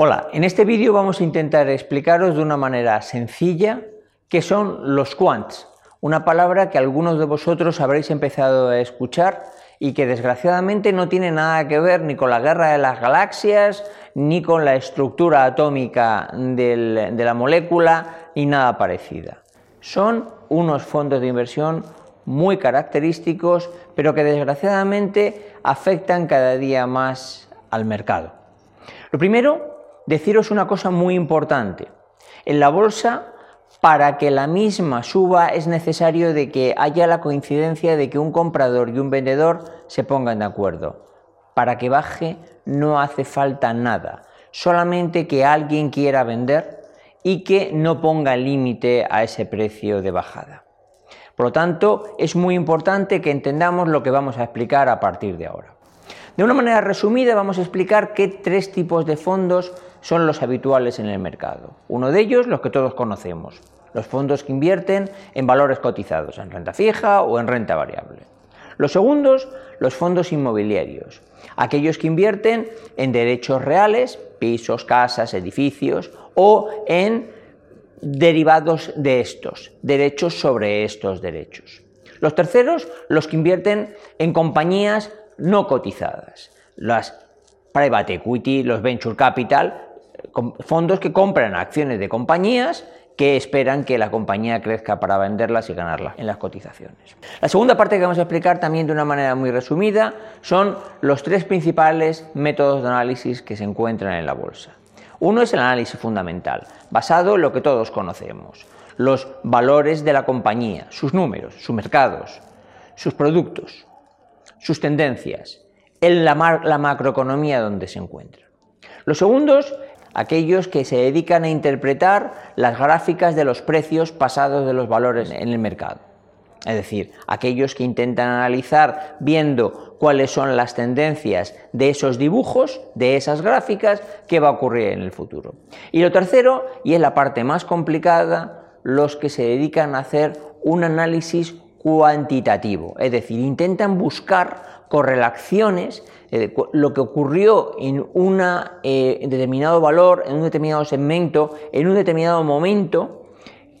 Hola, en este vídeo vamos a intentar explicaros de una manera sencilla qué son los quants, una palabra que algunos de vosotros habréis empezado a escuchar y que desgraciadamente no tiene nada que ver ni con la guerra de las galaxias, ni con la estructura atómica de la molécula, ni nada parecida. Son unos fondos de inversión muy característicos, pero que desgraciadamente afectan cada día más al mercado. Lo primero deciros una cosa muy importante. En la bolsa, para que la misma suba es necesario de que haya la coincidencia de que un comprador y un vendedor se pongan de acuerdo. Para que baje no hace falta nada, solamente que alguien quiera vender y que no ponga límite a ese precio de bajada. Por lo tanto, es muy importante que entendamos lo que vamos a explicar a partir de ahora. De una manera resumida vamos a explicar qué tres tipos de fondos son los habituales en el mercado. Uno de ellos, los que todos conocemos, los fondos que invierten en valores cotizados, en renta fija o en renta variable. Los segundos, los fondos inmobiliarios, aquellos que invierten en derechos reales, pisos, casas, edificios o en derivados de estos, derechos sobre estos derechos. Los terceros, los que invierten en compañías no cotizadas. Las private equity, los venture capital, fondos que compran acciones de compañías que esperan que la compañía crezca para venderlas y ganarlas en las cotizaciones. La segunda parte que vamos a explicar también de una manera muy resumida son los tres principales métodos de análisis que se encuentran en la bolsa. Uno es el análisis fundamental, basado en lo que todos conocemos, los valores de la compañía, sus números, sus mercados, sus productos sus tendencias, en la, macroeconomía donde se encuentra. Los segundos, aquellos que se dedican a interpretar las gráficas de los precios pasados de los valores en el mercado. Es decir, aquellos que intentan analizar viendo cuáles son las tendencias de esos dibujos, de esas gráficas, qué va a ocurrir en el futuro. Y lo tercero, y es la parte más complicada, los que se dedican a hacer un análisis cuantitativo, es decir, intentan buscar correlaciones, eh, lo que ocurrió en un eh, determinado valor, en un determinado segmento, en un determinado momento,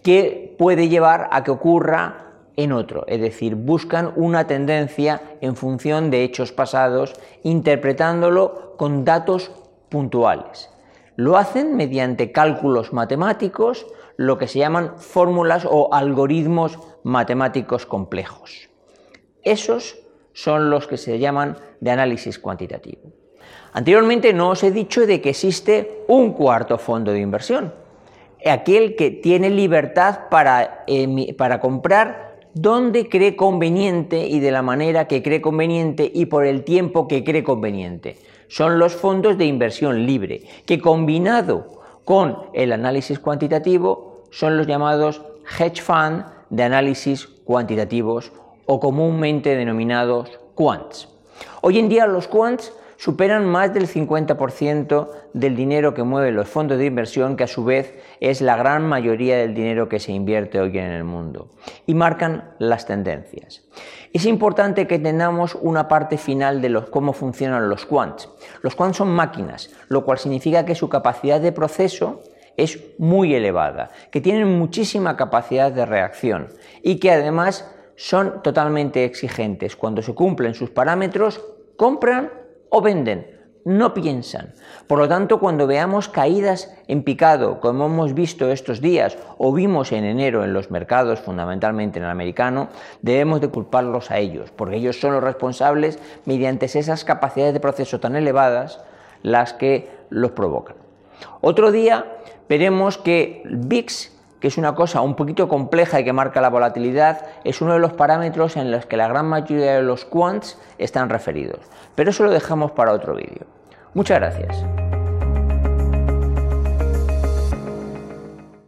que puede llevar a que ocurra en otro, es decir, buscan una tendencia en función de hechos pasados, interpretándolo con datos puntuales. Lo hacen mediante cálculos matemáticos, lo que se llaman fórmulas o algoritmos matemáticos complejos. Esos son los que se llaman de análisis cuantitativo. Anteriormente no os he dicho de que existe un cuarto fondo de inversión, aquel que tiene libertad para, para comprar donde cree conveniente y de la manera que cree conveniente y por el tiempo que cree conveniente son los fondos de inversión libre, que combinado con el análisis cuantitativo son los llamados hedge fund de análisis cuantitativos o comúnmente denominados quants. Hoy en día los quants superan más del 50% del dinero que mueven los fondos de inversión, que a su vez es la gran mayoría del dinero que se invierte hoy en el mundo, y marcan las tendencias. Es importante que entendamos una parte final de cómo funcionan los quants. Los quants son máquinas, lo cual significa que su capacidad de proceso es muy elevada, que tienen muchísima capacidad de reacción y que además son totalmente exigentes. Cuando se cumplen sus parámetros, compran o venden, no piensan. Por lo tanto, cuando veamos caídas en picado, como hemos visto estos días o vimos en enero en los mercados, fundamentalmente en el americano, debemos de culparlos a ellos, porque ellos son los responsables mediante esas capacidades de proceso tan elevadas las que los provocan. Otro día veremos que VIX que es una cosa un poquito compleja y que marca la volatilidad, es uno de los parámetros en los que la gran mayoría de los quants están referidos. Pero eso lo dejamos para otro vídeo. Muchas gracias.